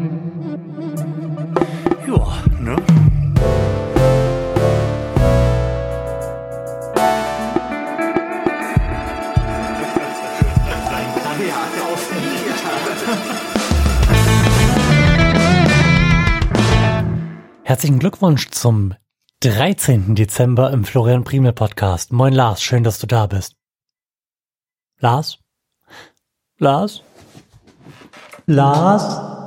Ja, ne? Herzlichen Glückwunsch zum 13. Dezember im Florian Primel Podcast. Moin Lars, schön, dass du da bist. Lars? Lars? Lars?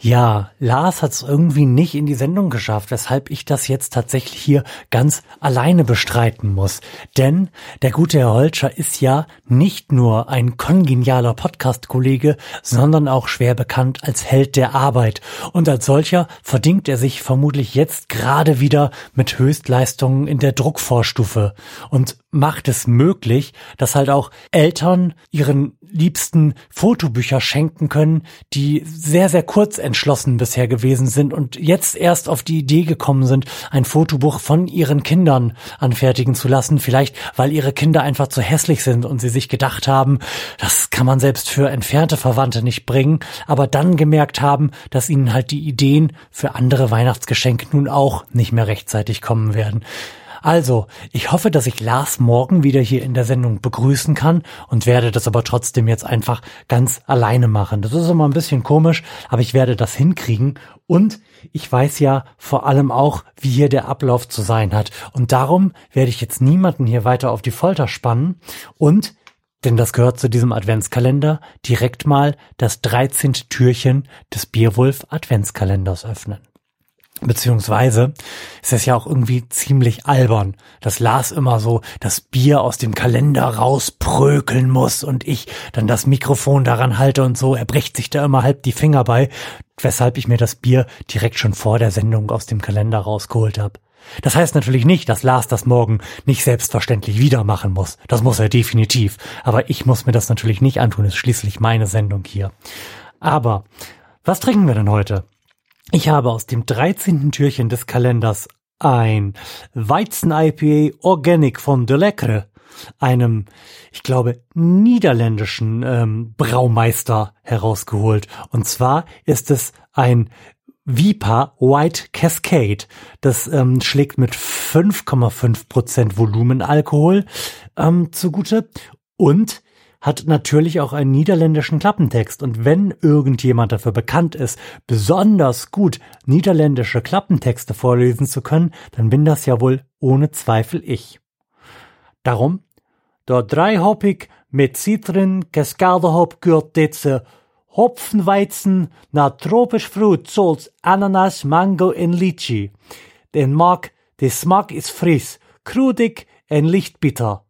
Ja, Lars hat es irgendwie nicht in die Sendung geschafft, weshalb ich das jetzt tatsächlich hier ganz alleine bestreiten muss. Denn der gute Herr Holscher ist ja nicht nur ein kongenialer Podcast-Kollege, sondern auch schwer bekannt als Held der Arbeit. Und als solcher verdingt er sich vermutlich jetzt gerade wieder mit Höchstleistungen in der Druckvorstufe und macht es möglich, dass halt auch Eltern ihren Liebsten Fotobücher schenken können, die sehr, sehr kurz entschlossen bisher gewesen sind und jetzt erst auf die Idee gekommen sind, ein Fotobuch von ihren Kindern anfertigen zu lassen. Vielleicht, weil ihre Kinder einfach zu hässlich sind und sie sich gedacht haben, das kann man selbst für entfernte Verwandte nicht bringen, aber dann gemerkt haben, dass ihnen halt die Ideen für andere Weihnachtsgeschenke nun auch nicht mehr rechtzeitig kommen werden. Also, ich hoffe, dass ich Lars morgen wieder hier in der Sendung begrüßen kann und werde das aber trotzdem jetzt einfach ganz alleine machen. Das ist immer ein bisschen komisch, aber ich werde das hinkriegen und ich weiß ja vor allem auch, wie hier der Ablauf zu sein hat. Und darum werde ich jetzt niemanden hier weiter auf die Folter spannen und denn das gehört zu diesem Adventskalender, direkt mal das 13. Türchen des Bierwolf Adventskalenders öffnen. Beziehungsweise ist es ja auch irgendwie ziemlich albern, dass Lars immer so das Bier aus dem Kalender rausprökeln muss und ich dann das Mikrofon daran halte und so. Er bricht sich da immer halb die Finger bei, weshalb ich mir das Bier direkt schon vor der Sendung aus dem Kalender rausgeholt habe. Das heißt natürlich nicht, dass Lars das morgen nicht selbstverständlich wieder machen muss. Das muss er definitiv. Aber ich muss mir das natürlich nicht antun. Es ist schließlich meine Sendung hier. Aber was trinken wir denn heute? Ich habe aus dem 13. Türchen des Kalenders ein Weizen-IPA Organic von De Lecre, einem, ich glaube, niederländischen ähm, Braumeister herausgeholt. Und zwar ist es ein Vipa White Cascade. Das ähm, schlägt mit 5,5 Prozent Volumenalkohol ähm, zugute und hat natürlich auch einen niederländischen Klappentext. Und wenn irgendjemand dafür bekannt ist, besonders gut niederländische Klappentexte vorlesen zu können, dann bin das ja wohl ohne Zweifel ich. Darum, der dreihopig mit Zitrin, Cascadehop gehört diese Hopfenweizen na tropisch Fruit zoals Ananas, Mango en Lychee. Den mag, de smak is fris, krudig en licht bitter.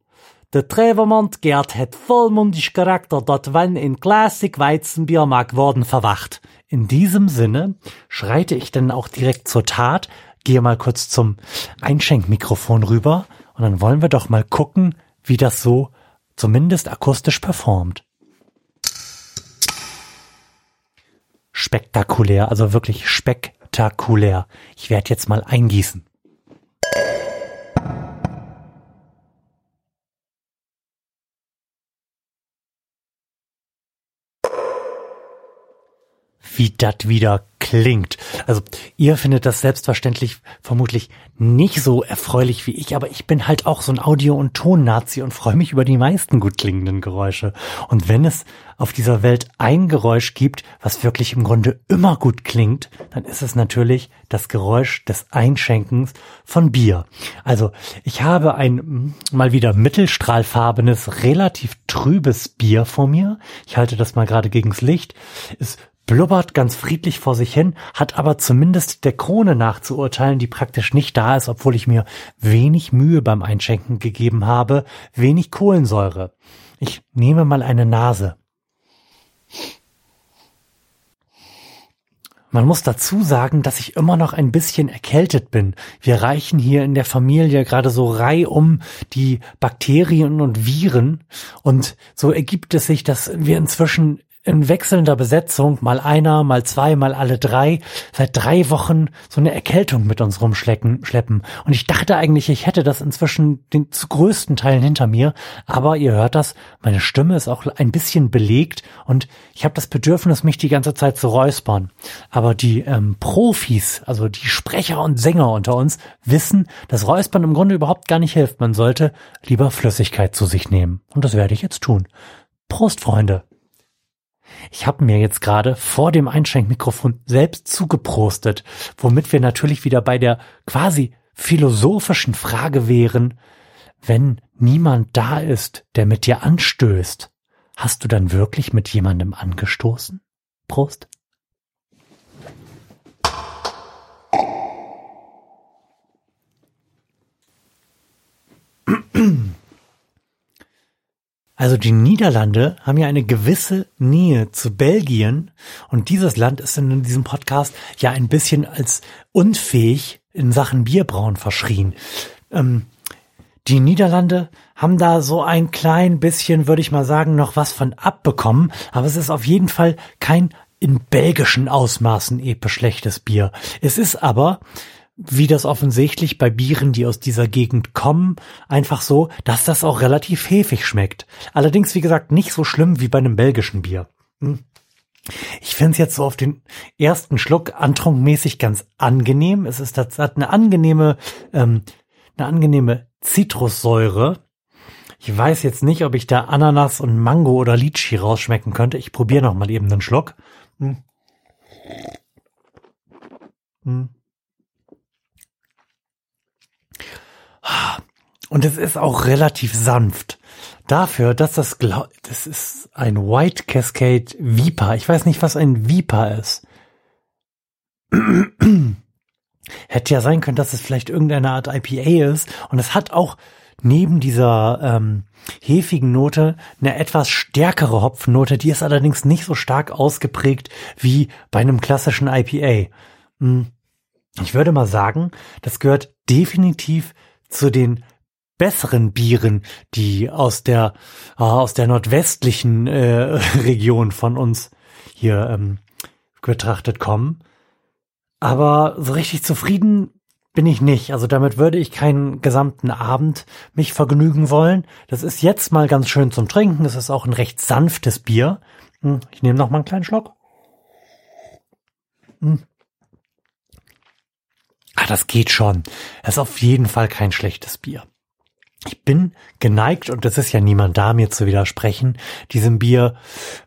Der Trevermont Gerd het vollmundig Charakter, dort wenn in Classic Weizenbier worden verwacht. In diesem Sinne schreite ich dann auch direkt zur Tat, gehe mal kurz zum Einschenkmikrofon rüber und dann wollen wir doch mal gucken, wie das so zumindest akustisch performt. Spektakulär, also wirklich spektakulär. Ich werde jetzt mal eingießen. Wie das wieder klingt. Also ihr findet das selbstverständlich vermutlich nicht so erfreulich wie ich, aber ich bin halt auch so ein Audio- und Ton-Nazi und freue mich über die meisten gut klingenden Geräusche. Und wenn es auf dieser Welt ein Geräusch gibt, was wirklich im Grunde immer gut klingt, dann ist es natürlich das Geräusch des Einschenkens von Bier. Also ich habe ein hm, mal wieder mittelstrahlfarbenes, relativ trübes Bier vor mir. Ich halte das mal gerade gegens Licht. Ist blubbert ganz friedlich vor sich hin, hat aber zumindest der Krone nachzuurteilen, die praktisch nicht da ist, obwohl ich mir wenig Mühe beim Einschenken gegeben habe, wenig Kohlensäure. Ich nehme mal eine Nase. Man muss dazu sagen, dass ich immer noch ein bisschen erkältet bin. Wir reichen hier in der Familie gerade so reihum die Bakterien und Viren und so ergibt es sich, dass wir inzwischen in wechselnder Besetzung, mal einer, mal zwei, mal alle drei, seit drei Wochen so eine Erkältung mit uns rumschleppen. schleppen. Und ich dachte eigentlich, ich hätte das inzwischen den zu größten Teilen hinter mir. Aber ihr hört das, meine Stimme ist auch ein bisschen belegt und ich habe das Bedürfnis, mich die ganze Zeit zu räuspern. Aber die ähm, Profis, also die Sprecher und Sänger unter uns, wissen, dass Räuspern im Grunde überhaupt gar nicht hilft. Man sollte lieber Flüssigkeit zu sich nehmen. Und das werde ich jetzt tun. Prost, Freunde! Ich habe mir jetzt gerade vor dem Einschenkmikrofon selbst zugeprostet, womit wir natürlich wieder bei der quasi philosophischen Frage wären, wenn niemand da ist, der mit dir anstößt, hast du dann wirklich mit jemandem angestoßen? Prost. Also die Niederlande haben ja eine gewisse Nähe zu Belgien und dieses Land ist in diesem Podcast ja ein bisschen als unfähig in Sachen Bierbrauen verschrien. Ähm, die Niederlande haben da so ein klein bisschen, würde ich mal sagen, noch was von abbekommen, aber es ist auf jeden Fall kein in belgischen Ausmaßen episch schlechtes Bier. Es ist aber wie das offensichtlich bei Bieren, die aus dieser Gegend kommen, einfach so, dass das auch relativ hefig schmeckt. Allerdings, wie gesagt, nicht so schlimm wie bei einem belgischen Bier. Hm. Ich finde es jetzt so auf den ersten Schluck antrunkmäßig ganz angenehm. Es ist das hat eine angenehme, ähm, eine angenehme Zitrussäure. Ich weiß jetzt nicht, ob ich da Ananas und Mango oder Litchi rausschmecken könnte. Ich probiere noch mal eben einen Schluck. Hm. Hm. Und es ist auch relativ sanft. Dafür, dass das, das ist ein White Cascade Viper. Ich weiß nicht, was ein Viper ist. Hätte ja sein können, dass es vielleicht irgendeine Art IPA ist. Und es hat auch neben dieser ähm, hefigen Note eine etwas stärkere Hopfennote. Die ist allerdings nicht so stark ausgeprägt wie bei einem klassischen IPA. Hm. Ich würde mal sagen, das gehört definitiv zu den besseren Bieren, die aus der äh, aus der nordwestlichen äh, Region von uns hier ähm, betrachtet kommen. Aber so richtig zufrieden bin ich nicht. Also damit würde ich keinen gesamten Abend mich vergnügen wollen. Das ist jetzt mal ganz schön zum Trinken. Das ist auch ein recht sanftes Bier. Hm, ich nehme noch mal einen kleinen Schluck. Ah, das geht schon. Das ist auf jeden Fall kein schlechtes Bier. Ich bin geneigt, und es ist ja niemand da, mir zu widersprechen, diesem Bier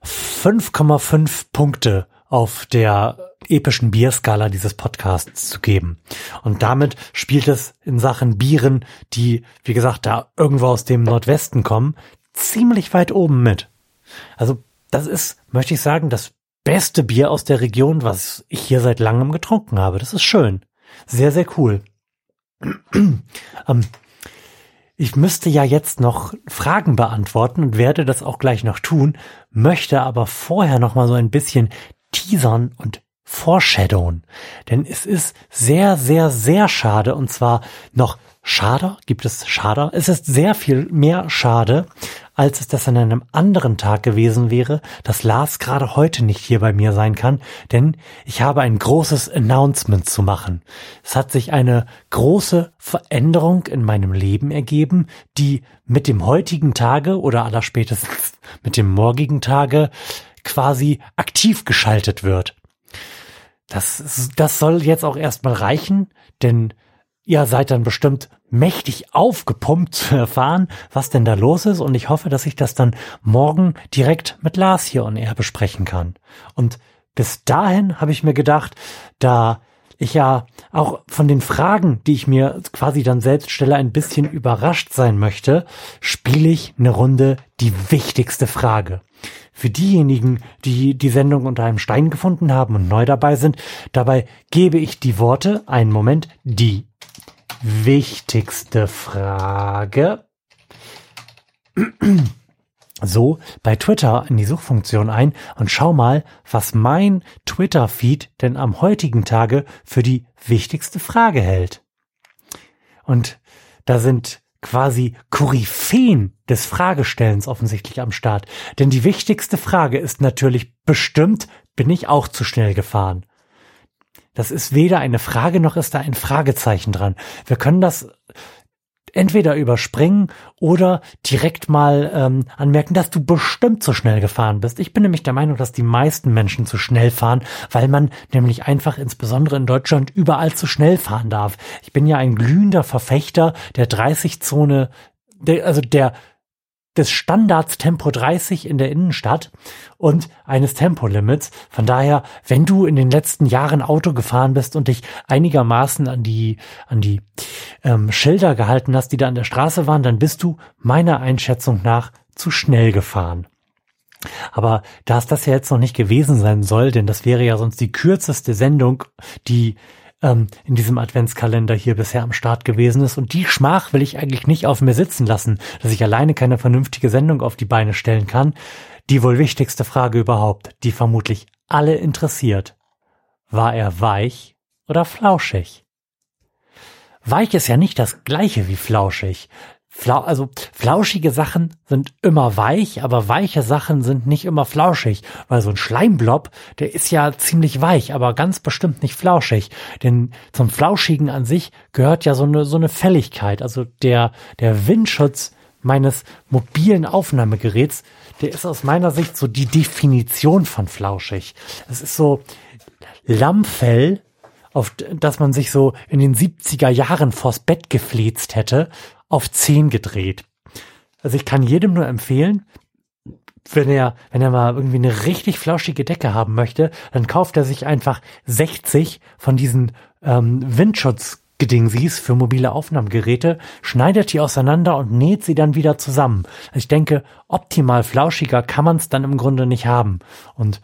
5,5 Punkte auf der epischen Bierskala dieses Podcasts zu geben. Und damit spielt es in Sachen Bieren, die, wie gesagt, da irgendwo aus dem Nordwesten kommen, ziemlich weit oben mit. Also das ist, möchte ich sagen, das beste Bier aus der Region, was ich hier seit langem getrunken habe. Das ist schön. Sehr, sehr cool. ähm, ich müsste ja jetzt noch Fragen beantworten und werde das auch gleich noch tun, möchte aber vorher noch mal so ein bisschen teasern und foreshadowen. Denn es ist sehr, sehr, sehr schade und zwar noch schade, gibt es schade? Es ist sehr viel mehr schade, als es das an einem anderen Tag gewesen wäre, dass Lars gerade heute nicht hier bei mir sein kann, denn ich habe ein großes Announcement zu machen. Es hat sich eine große Veränderung in meinem Leben ergeben, die mit dem heutigen Tage oder allerspätestens mit dem morgigen Tage quasi aktiv geschaltet wird. Das, das soll jetzt auch erstmal reichen, denn Ihr seid dann bestimmt mächtig aufgepumpt zu erfahren, was denn da los ist. Und ich hoffe, dass ich das dann morgen direkt mit Lars hier on air besprechen kann. Und bis dahin habe ich mir gedacht, da ich ja auch von den Fragen, die ich mir quasi dann selbst stelle, ein bisschen überrascht sein möchte, spiele ich eine Runde die wichtigste Frage. Für diejenigen, die die Sendung unter einem Stein gefunden haben und neu dabei sind, dabei gebe ich die Worte, einen Moment, die wichtigste Frage. So bei Twitter in die Suchfunktion ein und schau mal, was mein Twitter-Feed denn am heutigen Tage für die wichtigste Frage hält. Und da sind quasi Koryphäen des Fragestellens offensichtlich am Start. Denn die wichtigste Frage ist natürlich bestimmt, bin ich auch zu schnell gefahren? Das ist weder eine Frage noch ist da ein Fragezeichen dran. Wir können das entweder überspringen oder direkt mal ähm, anmerken, dass du bestimmt zu schnell gefahren bist. Ich bin nämlich der Meinung, dass die meisten Menschen zu schnell fahren, weil man nämlich einfach insbesondere in Deutschland überall zu schnell fahren darf. Ich bin ja ein glühender Verfechter der 30-Zone, der, also der des Standards Tempo 30 in der Innenstadt und eines Tempolimits. Von daher, wenn du in den letzten Jahren Auto gefahren bist und dich einigermaßen an die, an die ähm, Schilder gehalten hast, die da an der Straße waren, dann bist du meiner Einschätzung nach zu schnell gefahren. Aber da es das ja jetzt noch nicht gewesen sein soll, denn das wäre ja sonst die kürzeste Sendung, die ähm, in diesem Adventskalender hier bisher am Start gewesen ist. Und die Schmach will ich eigentlich nicht auf mir sitzen lassen, dass ich alleine keine vernünftige Sendung auf die Beine stellen kann. Die wohl wichtigste Frage überhaupt, die vermutlich alle interessiert. War er weich oder flauschig? Weich ist ja nicht das gleiche wie flauschig. Flau also flauschige Sachen sind immer weich, aber weiche Sachen sind nicht immer flauschig, weil so ein Schleimblob, der ist ja ziemlich weich, aber ganz bestimmt nicht flauschig, denn zum flauschigen an sich gehört ja so eine so eine Fälligkeit, also der der Windschutz meines mobilen Aufnahmegeräts, der ist aus meiner Sicht so die Definition von flauschig. Es ist so Lammfell, auf das man sich so in den 70er Jahren vors Bett gefläzt hätte auf 10 gedreht. Also ich kann jedem nur empfehlen, wenn er, wenn er mal irgendwie eine richtig flauschige Decke haben möchte, dann kauft er sich einfach 60 von diesen ähm, Windschutzgedingsies für mobile Aufnahmegeräte, schneidet die auseinander und näht sie dann wieder zusammen. Also ich denke, optimal flauschiger kann man es dann im Grunde nicht haben. Und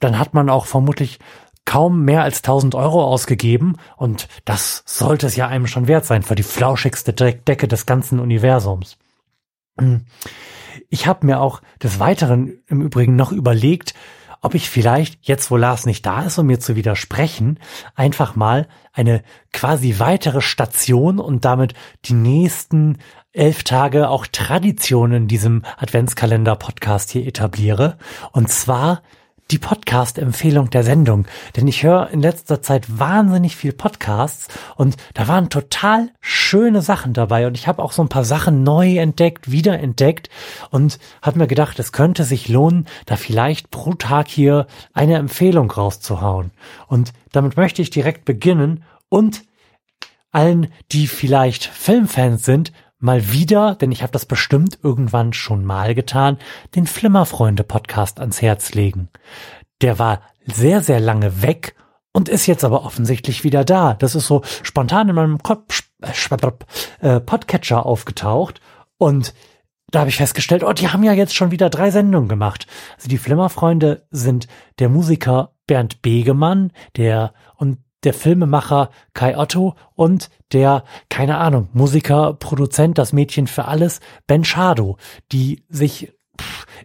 dann hat man auch vermutlich kaum mehr als 1000 Euro ausgegeben und das sollte es ja einem schon wert sein für die flauschigste Decke des ganzen Universums. Hm. Ich habe mir auch des Weiteren im Übrigen noch überlegt, ob ich vielleicht, jetzt wo Lars nicht da ist, um mir zu widersprechen, einfach mal eine quasi weitere Station und damit die nächsten elf Tage auch Traditionen in diesem Adventskalender-Podcast hier etabliere. Und zwar die Podcast-Empfehlung der Sendung. Denn ich höre in letzter Zeit wahnsinnig viel Podcasts und da waren total schöne Sachen dabei. Und ich habe auch so ein paar Sachen neu entdeckt, wiederentdeckt und habe mir gedacht, es könnte sich lohnen, da vielleicht pro Tag hier eine Empfehlung rauszuhauen. Und damit möchte ich direkt beginnen und allen, die vielleicht Filmfans sind, mal wieder, denn ich habe das bestimmt irgendwann schon mal getan, den Flimmerfreunde-Podcast ans Herz legen. Der war sehr, sehr lange weg und ist jetzt aber offensichtlich wieder da. Das ist so spontan in meinem äh, Podcatcher aufgetaucht und da habe ich festgestellt, oh, die haben ja jetzt schon wieder drei Sendungen gemacht. Also die Flimmerfreunde sind der Musiker Bernd Begemann, der und der Filmemacher Kai Otto und der, keine Ahnung, Musiker, Produzent, das Mädchen für alles, Ben Schado, die sich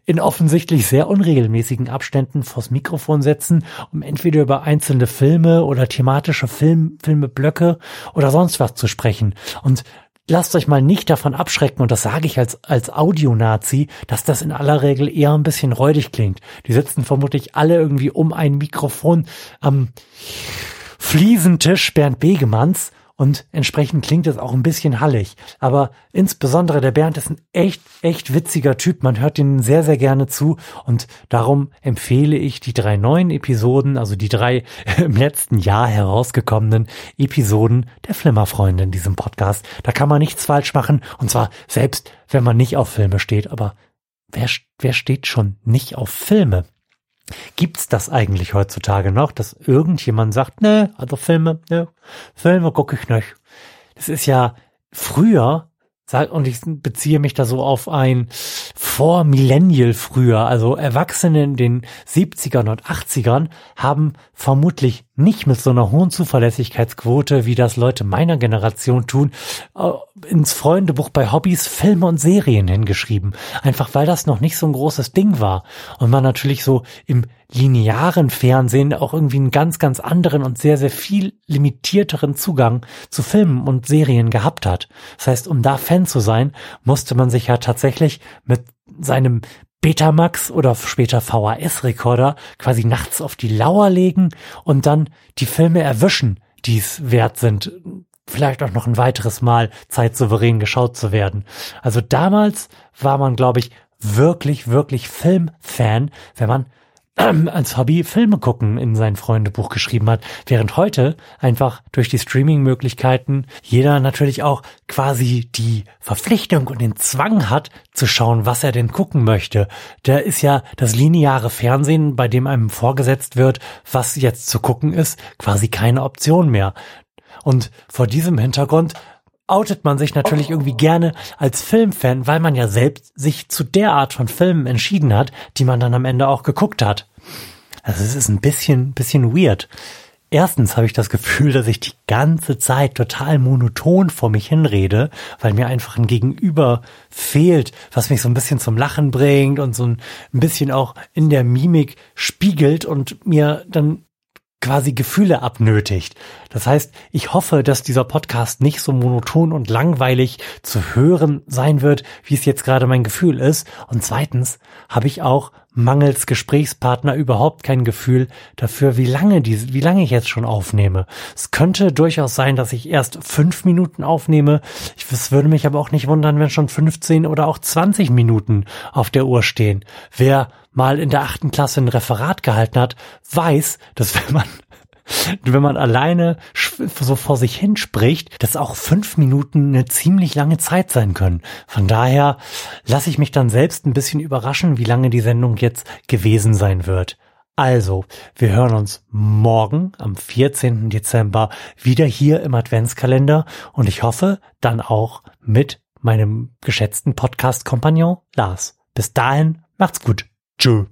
in offensichtlich sehr unregelmäßigen Abständen vors Mikrofon setzen, um entweder über einzelne Filme oder thematische Film, Filmeblöcke oder sonst was zu sprechen. Und lasst euch mal nicht davon abschrecken, und das sage ich als, als Audionazi, dass das in aller Regel eher ein bisschen räudig klingt. Die sitzen vermutlich alle irgendwie um ein Mikrofon am ähm, Fliesentisch Bernd Begemanns und entsprechend klingt es auch ein bisschen hallig. Aber insbesondere der Bernd ist ein echt, echt witziger Typ. Man hört ihn sehr, sehr gerne zu. Und darum empfehle ich die drei neuen Episoden, also die drei im letzten Jahr herausgekommenen Episoden der Flimmerfreunde in diesem Podcast. Da kann man nichts falsch machen. Und zwar selbst, wenn man nicht auf Filme steht. Aber wer, wer steht schon nicht auf Filme? Gibt's das eigentlich heutzutage noch, dass irgendjemand sagt, ne, also Filme, ne, Filme gucke ich nicht. Das ist ja früher, und ich beziehe mich da so auf ein vor Millennial früher, also Erwachsene in den 70ern und 80ern haben vermutlich nicht mit so einer hohen Zuverlässigkeitsquote, wie das Leute meiner Generation tun, äh, ins Freundebuch bei Hobbys Filme und Serien hingeschrieben. Einfach weil das noch nicht so ein großes Ding war. Und man natürlich so im linearen Fernsehen auch irgendwie einen ganz, ganz anderen und sehr, sehr viel limitierteren Zugang zu Filmen und Serien gehabt hat. Das heißt, um da Fan zu sein, musste man sich ja tatsächlich mit seinem Betamax oder später VHS-Rekorder quasi nachts auf die Lauer legen und dann die Filme erwischen, die es wert sind, vielleicht auch noch ein weiteres Mal zeitsouverän geschaut zu werden. Also damals war man, glaube ich, wirklich, wirklich Filmfan, wenn man als Hobby Filme gucken in sein Freundebuch geschrieben hat, während heute einfach durch die Streaming-Möglichkeiten jeder natürlich auch quasi die Verpflichtung und den Zwang hat, zu schauen, was er denn gucken möchte. Da ist ja das lineare Fernsehen, bei dem einem vorgesetzt wird, was jetzt zu gucken ist, quasi keine Option mehr. Und vor diesem Hintergrund outet man sich natürlich irgendwie gerne als Filmfan, weil man ja selbst sich zu der Art von Filmen entschieden hat, die man dann am Ende auch geguckt hat. Also es ist ein bisschen, bisschen weird. Erstens habe ich das Gefühl, dass ich die ganze Zeit total monoton vor mich hinrede, weil mir einfach ein Gegenüber fehlt, was mich so ein bisschen zum Lachen bringt und so ein bisschen auch in der Mimik spiegelt und mir dann quasi Gefühle abnötigt. Das heißt, ich hoffe, dass dieser Podcast nicht so monoton und langweilig zu hören sein wird, wie es jetzt gerade mein Gefühl ist. Und zweitens habe ich auch mangels Gesprächspartner überhaupt kein Gefühl dafür, wie lange diese, wie lange ich jetzt schon aufnehme. Es könnte durchaus sein, dass ich erst fünf Minuten aufnehme. Ich, es würde mich aber auch nicht wundern, wenn schon 15 oder auch 20 Minuten auf der Uhr stehen. Wer mal in der achten Klasse ein Referat gehalten hat, weiß, dass wenn man wenn man alleine so vor sich hin spricht, dass auch fünf Minuten eine ziemlich lange Zeit sein können. Von daher lasse ich mich dann selbst ein bisschen überraschen, wie lange die Sendung jetzt gewesen sein wird. Also, wir hören uns morgen am 14. Dezember wieder hier im Adventskalender und ich hoffe dann auch mit meinem geschätzten Podcast-Kompagnon Lars. Bis dahin, macht's gut. Tschö.